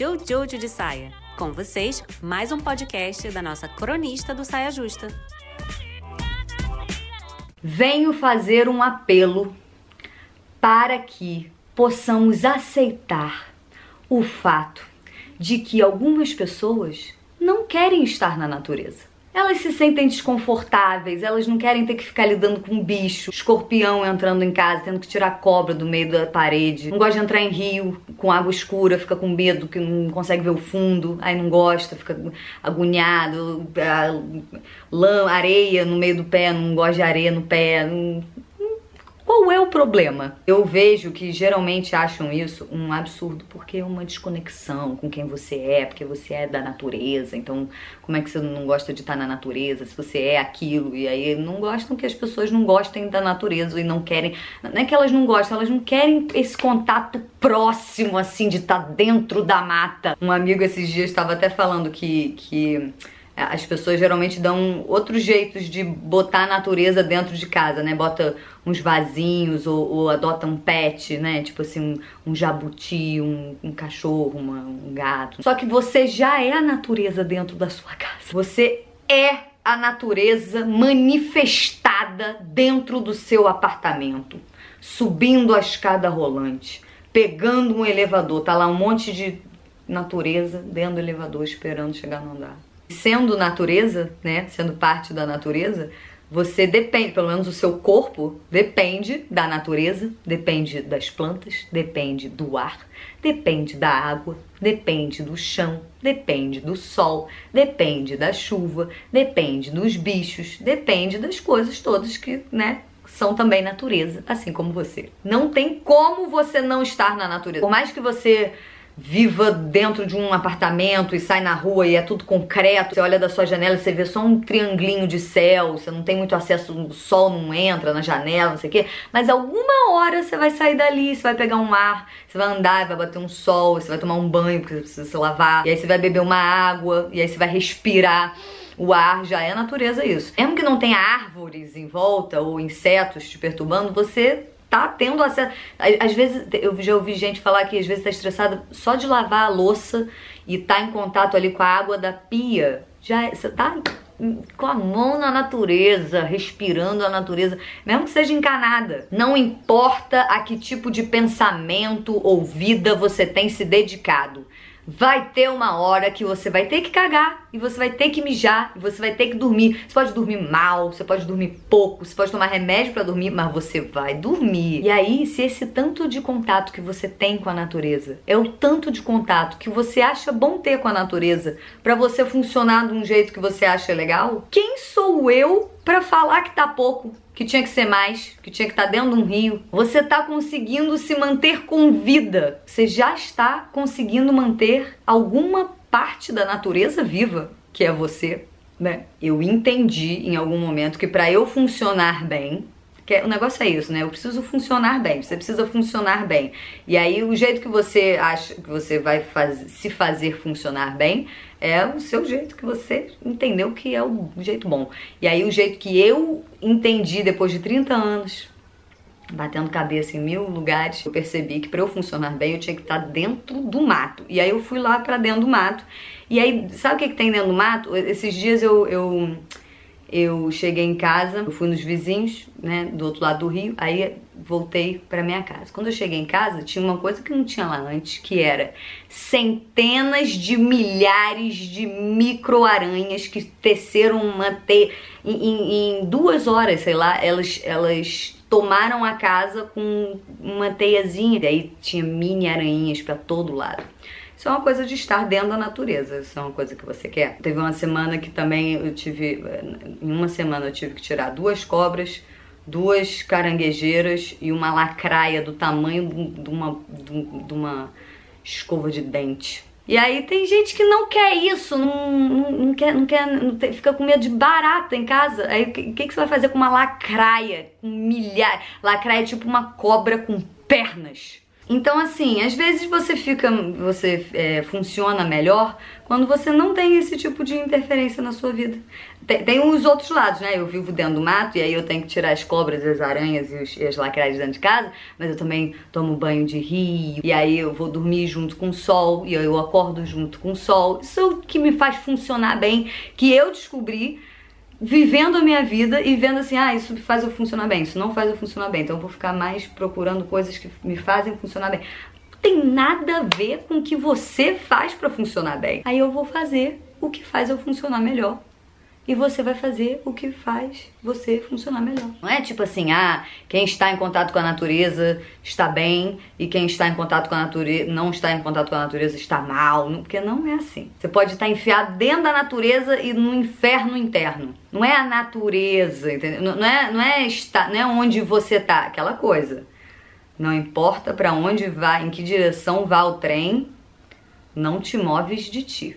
Jojo de Saia. Com vocês, mais um podcast da nossa cronista do Saia Justa. Venho fazer um apelo para que possamos aceitar o fato de que algumas pessoas não querem estar na natureza. Elas se sentem desconfortáveis, elas não querem ter que ficar lidando com um bicho, escorpião entrando em casa, tendo que tirar cobra do meio da parede. Não gosta de entrar em rio com água escura, fica com medo que não consegue ver o fundo, aí não gosta, fica agoniado, lã, areia no meio do pé, não gosta de areia no pé. Não qual é o problema? Eu vejo que geralmente acham isso um absurdo, porque é uma desconexão com quem você é, porque você é da natureza. Então, como é que você não gosta de estar na natureza se você é aquilo? E aí não gostam que as pessoas não gostem da natureza e não querem. Não é que elas não gostam, elas não querem esse contato próximo, assim, de estar dentro da mata. Um amigo esses dias estava até falando que. que as pessoas geralmente dão outros jeitos de botar a natureza dentro de casa, né? Bota uns vasinhos ou, ou adota um pet, né? Tipo assim, um, um jabuti, um, um cachorro, uma, um gato. Só que você já é a natureza dentro da sua casa. Você é a natureza manifestada dentro do seu apartamento, subindo a escada rolante, pegando um elevador, tá lá um monte de natureza dentro do elevador esperando chegar no andar sendo natureza, né, sendo parte da natureza, você depende, pelo menos o seu corpo depende da natureza, depende das plantas, depende do ar, depende da água, depende do chão, depende do sol, depende da chuva, depende dos bichos, depende das coisas todas que, né, são também natureza, assim como você. Não tem como você não estar na natureza. Por mais que você viva dentro de um apartamento e sai na rua e é tudo concreto. Você olha da sua janela e você vê só um triangulinho de céu, você não tem muito acesso, o sol não entra na janela, não sei o quê. Mas alguma hora você vai sair dali, você vai pegar um ar, você vai andar, vai bater um sol, você vai tomar um banho porque você precisa se lavar, e aí você vai beber uma água, e aí você vai respirar. O ar já é natureza isso. Mesmo que não tenha árvores em volta ou insetos te perturbando, você tá tendo acesso. Às vezes, eu já ouvi gente falar que às vezes tá estressada só de lavar a louça e tá em contato ali com a água da pia. Já é, você tá com a mão na natureza, respirando a natureza, mesmo que seja encanada. Não importa a que tipo de pensamento ou vida você tem se dedicado vai ter uma hora que você vai ter que cagar e você vai ter que mijar e você vai ter que dormir. Você pode dormir mal, você pode dormir pouco, você pode tomar remédio para dormir, mas você vai dormir. E aí, se esse tanto de contato que você tem com a natureza é o tanto de contato que você acha bom ter com a natureza para você funcionar de um jeito que você acha legal, quem sou eu para falar que tá pouco? que tinha que ser mais, que tinha que estar tá dentro de um rio. Você está conseguindo se manter com vida. Você já está conseguindo manter alguma parte da natureza viva, que é você, né? Eu entendi em algum momento que para eu funcionar bem, que é, o negócio é isso, né? Eu preciso funcionar bem. Você precisa funcionar bem. E aí o jeito que você acha que você vai faz, se fazer funcionar bem é o seu jeito que você entendeu que é o jeito bom. E aí o jeito que eu entendi depois de 30 anos batendo cabeça em mil lugares, eu percebi que para eu funcionar bem eu tinha que estar dentro do mato. E aí eu fui lá para dentro do mato. E aí, sabe o que, que tem dentro do mato? Esses dias eu, eu eu cheguei em casa, eu fui nos vizinhos, né, do outro lado do rio, aí voltei para minha casa. Quando eu cheguei em casa, tinha uma coisa que não tinha lá antes, que era centenas de milhares de micro-aranhas que teceram uma teia. Em, em, em, duas horas, sei lá, elas, elas tomaram a casa com uma teiazinha. E aí tinha mini aranhas para todo lado. Isso é uma coisa de estar dentro da natureza, isso é uma coisa que você quer. Teve uma semana que também eu tive, em uma semana eu tive que tirar duas cobras, duas caranguejeiras e uma lacraia do tamanho de uma, de uma escova de dente. E aí tem gente que não quer isso, não, não, não quer, não quer, não tem, fica com medo de barata em casa. Aí o que, que, você vai fazer com uma lacraia? Com milhares. Lacraia é tipo uma cobra com pernas. Então, assim, às vezes você fica, você é, funciona melhor quando você não tem esse tipo de interferência na sua vida. Tem, tem os outros lados, né? Eu vivo dentro do mato e aí eu tenho que tirar as cobras, as aranhas e, os, e as lacraias dentro de casa, mas eu também tomo banho de rio e aí eu vou dormir junto com o sol e eu acordo junto com o sol. Isso é o que me faz funcionar bem, que eu descobri vivendo a minha vida e vendo assim, ah, isso faz eu funcionar bem, isso não faz eu funcionar bem, então eu vou ficar mais procurando coisas que me fazem funcionar bem. Tem nada a ver com o que você faz para funcionar bem. Aí eu vou fazer o que faz eu funcionar melhor e você vai fazer o que faz você funcionar melhor. Não é tipo assim, ah, quem está em contato com a natureza está bem e quem está em contato com a natureza não está em contato com a natureza está mal, porque não é assim. Você pode estar enfiado dentro da natureza e no inferno interno. Não é a natureza, entendeu? Não é, não é estar, não é onde você tá, aquela coisa. Não importa para onde vai, em que direção vá o trem, não te moves de ti.